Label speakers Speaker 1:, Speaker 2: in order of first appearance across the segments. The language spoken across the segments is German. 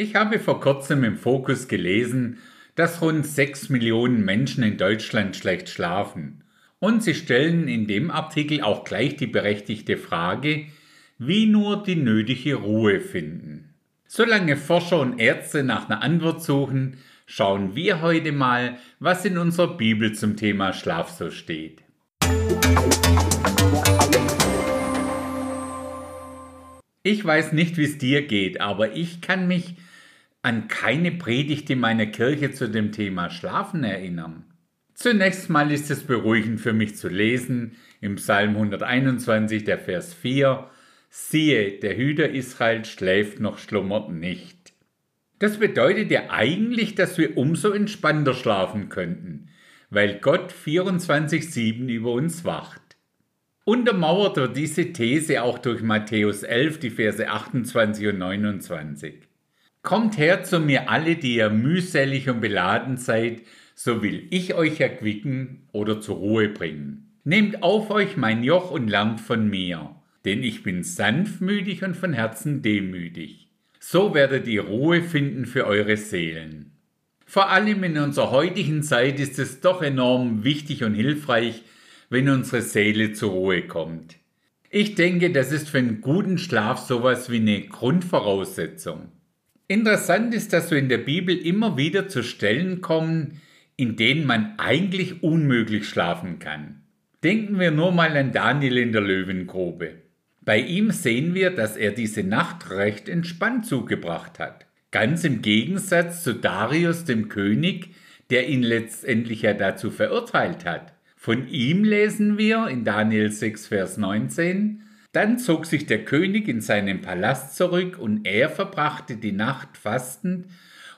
Speaker 1: Ich habe vor kurzem im Fokus gelesen, dass rund 6 Millionen Menschen in Deutschland schlecht schlafen. Und sie stellen in dem Artikel auch gleich die berechtigte Frage, wie nur die nötige Ruhe finden. Solange Forscher und Ärzte nach einer Antwort suchen, schauen wir heute mal, was in unserer Bibel zum Thema Schlaf so steht. Ich weiß nicht, wie es dir geht, aber ich kann mich an keine Predigt in meiner Kirche zu dem Thema Schlafen erinnern. Zunächst mal ist es beruhigend für mich zu lesen im Psalm 121, der Vers 4, Siehe, der Hüter Israel schläft noch schlummert nicht. Das bedeutet ja eigentlich, dass wir umso entspannter schlafen könnten, weil Gott 24-7 über uns wacht. Untermauert wird diese These auch durch Matthäus 11, die Verse 28 und 29. Kommt her zu mir alle, die ihr mühselig und beladen seid, so will ich euch erquicken oder zur Ruhe bringen. Nehmt auf euch mein Joch und lernt von mir, denn ich bin sanftmütig und von Herzen demütig. So werdet ihr Ruhe finden für eure Seelen. Vor allem in unserer heutigen Zeit ist es doch enorm wichtig und hilfreich, wenn unsere Seele zur Ruhe kommt. Ich denke, das ist für einen guten Schlaf sowas wie eine Grundvoraussetzung. Interessant ist, dass wir in der Bibel immer wieder zu Stellen kommen, in denen man eigentlich unmöglich schlafen kann. Denken wir nur mal an Daniel in der Löwengrube. Bei ihm sehen wir, dass er diese Nacht recht entspannt zugebracht hat. Ganz im Gegensatz zu Darius dem König, der ihn letztendlich ja dazu verurteilt hat. Von ihm lesen wir in Daniel 6, Vers 19, dann zog sich der König in seinen Palast zurück, und er verbrachte die Nacht fastend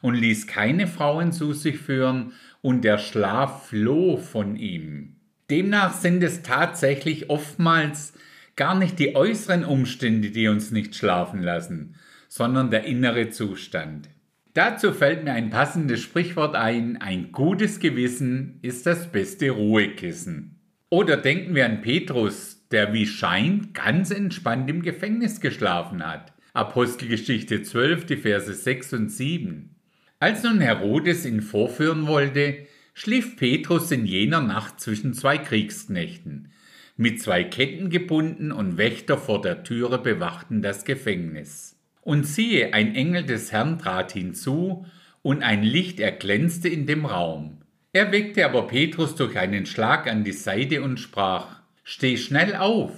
Speaker 1: und ließ keine Frauen zu sich führen, und der Schlaf floh von ihm. Demnach sind es tatsächlich oftmals gar nicht die äußeren Umstände, die uns nicht schlafen lassen, sondern der innere Zustand. Dazu fällt mir ein passendes Sprichwort ein, ein gutes Gewissen ist das beste Ruhekissen. Oder denken wir an Petrus, der wie scheint ganz entspannt im Gefängnis geschlafen hat. Apostelgeschichte 12, die Verse 6 und 7. Als nun Herodes ihn vorführen wollte, schlief Petrus in jener Nacht zwischen zwei Kriegsknechten. Mit zwei Ketten gebunden und Wächter vor der Türe bewachten das Gefängnis. Und siehe, ein Engel des Herrn trat hinzu, und ein Licht erglänzte in dem Raum. Er weckte aber Petrus durch einen Schlag an die Seite und sprach, Steh schnell auf!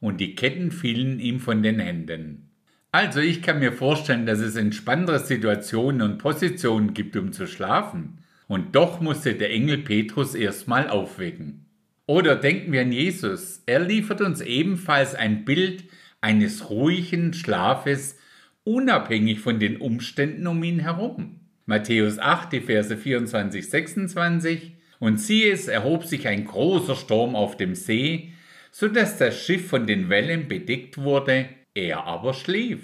Speaker 1: Und die Ketten fielen ihm von den Händen. Also ich kann mir vorstellen, dass es entspanntere Situationen und Positionen gibt, um zu schlafen. Und doch musste der Engel Petrus erstmal aufwecken. Oder denken wir an Jesus. Er liefert uns ebenfalls ein Bild eines ruhigen Schlafes, unabhängig von den Umständen um ihn herum. Matthäus 8, die Verse 24, 26 und siehe, es erhob sich ein großer Sturm auf dem See, so dass das Schiff von den Wellen bedeckt wurde, er aber schlief.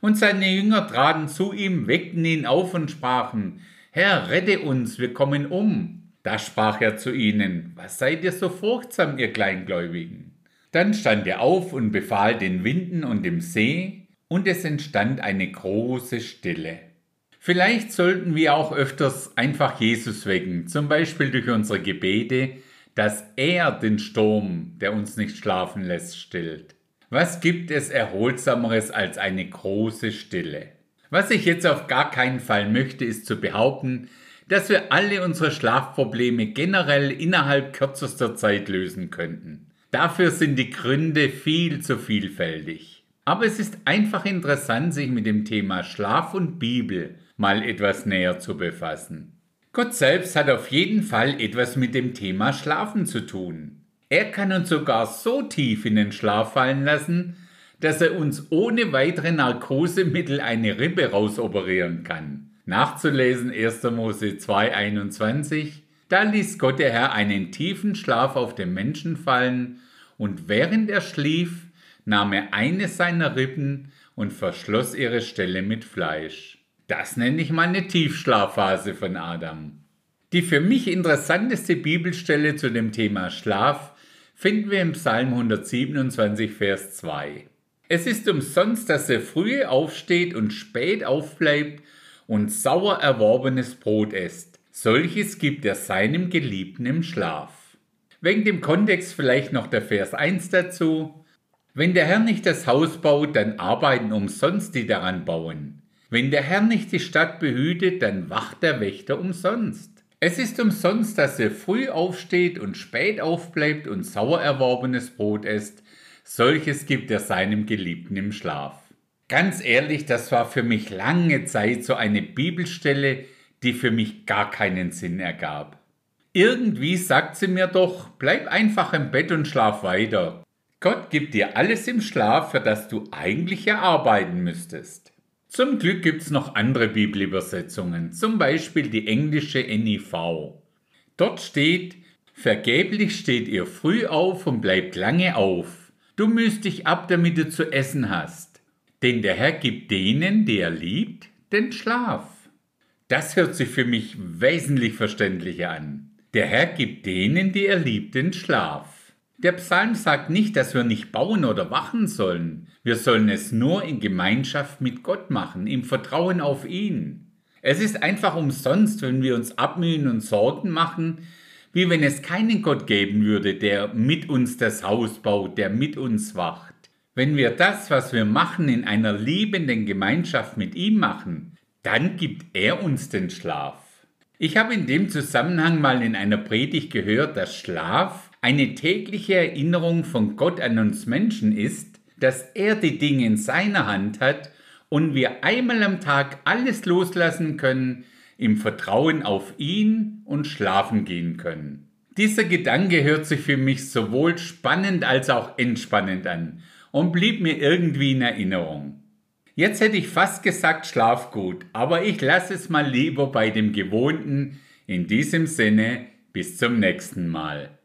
Speaker 1: Und seine Jünger traten zu ihm, weckten ihn auf und sprachen, Herr, rette uns, wir kommen um. Da sprach er zu ihnen, Was seid ihr so furchtsam, ihr Kleingläubigen? Dann stand er auf und befahl den Winden und dem See, und es entstand eine große Stille. Vielleicht sollten wir auch öfters einfach Jesus wecken, zum Beispiel durch unsere Gebete, dass er den Sturm, der uns nicht schlafen lässt, stillt. Was gibt es Erholsameres als eine große Stille? Was ich jetzt auf gar keinen Fall möchte, ist zu behaupten, dass wir alle unsere Schlafprobleme generell innerhalb kürzester Zeit lösen könnten. Dafür sind die Gründe viel zu vielfältig. Aber es ist einfach interessant, sich mit dem Thema Schlaf und Bibel mal etwas näher zu befassen. Gott selbst hat auf jeden Fall etwas mit dem Thema Schlafen zu tun. Er kann uns sogar so tief in den Schlaf fallen lassen, dass er uns ohne weitere Narkosemittel eine Rippe rausoperieren kann. Nachzulesen 1. Mose 2,21. Da ließ Gott der Herr einen tiefen Schlaf auf den Menschen fallen, und während er schlief, nahm er eine seiner Rippen und verschloss ihre Stelle mit Fleisch. Das nenne ich mal eine Tiefschlafphase von Adam. Die für mich interessanteste Bibelstelle zu dem Thema Schlaf finden wir im Psalm 127, Vers 2. Es ist umsonst, dass er früh aufsteht und spät aufbleibt und sauer erworbenes Brot esst. Solches gibt er seinem Geliebten im Schlaf. Wegen dem Kontext vielleicht noch der Vers 1 dazu. Wenn der Herr nicht das Haus baut, dann arbeiten umsonst die daran bauen. Wenn der Herr nicht die Stadt behütet, dann wacht der Wächter umsonst. Es ist umsonst, dass er früh aufsteht und spät aufbleibt und sauer erworbenes Brot esst. Solches gibt er seinem Geliebten im Schlaf. Ganz ehrlich, das war für mich lange Zeit so eine Bibelstelle, die für mich gar keinen Sinn ergab. Irgendwie sagt sie mir doch, bleib einfach im Bett und schlaf weiter. Gott gibt dir alles im Schlaf, für das du eigentlich erarbeiten müsstest. Zum Glück gibt's noch andere Bibelübersetzungen, zum Beispiel die englische NIV. Dort steht, vergeblich steht ihr früh auf und bleibt lange auf. Du müsst dich ab, damit du zu essen hast. Denn der Herr gibt denen, die er liebt, den Schlaf. Das hört sich für mich wesentlich verständlicher an. Der Herr gibt denen, die er liebt, den Schlaf. Der Psalm sagt nicht, dass wir nicht bauen oder wachen sollen. Wir sollen es nur in Gemeinschaft mit Gott machen, im Vertrauen auf ihn. Es ist einfach umsonst, wenn wir uns abmühen und Sorgen machen, wie wenn es keinen Gott geben würde, der mit uns das Haus baut, der mit uns wacht. Wenn wir das, was wir machen, in einer liebenden Gemeinschaft mit ihm machen, dann gibt er uns den Schlaf. Ich habe in dem Zusammenhang mal in einer Predigt gehört, dass Schlaf eine tägliche Erinnerung von Gott an uns Menschen ist, dass er die Dinge in seiner Hand hat und wir einmal am Tag alles loslassen können, im Vertrauen auf ihn und schlafen gehen können. Dieser Gedanke hört sich für mich sowohl spannend als auch entspannend an und blieb mir irgendwie in Erinnerung. Jetzt hätte ich fast gesagt, schlaf gut, aber ich lasse es mal lieber bei dem Gewohnten. In diesem Sinne, bis zum nächsten Mal.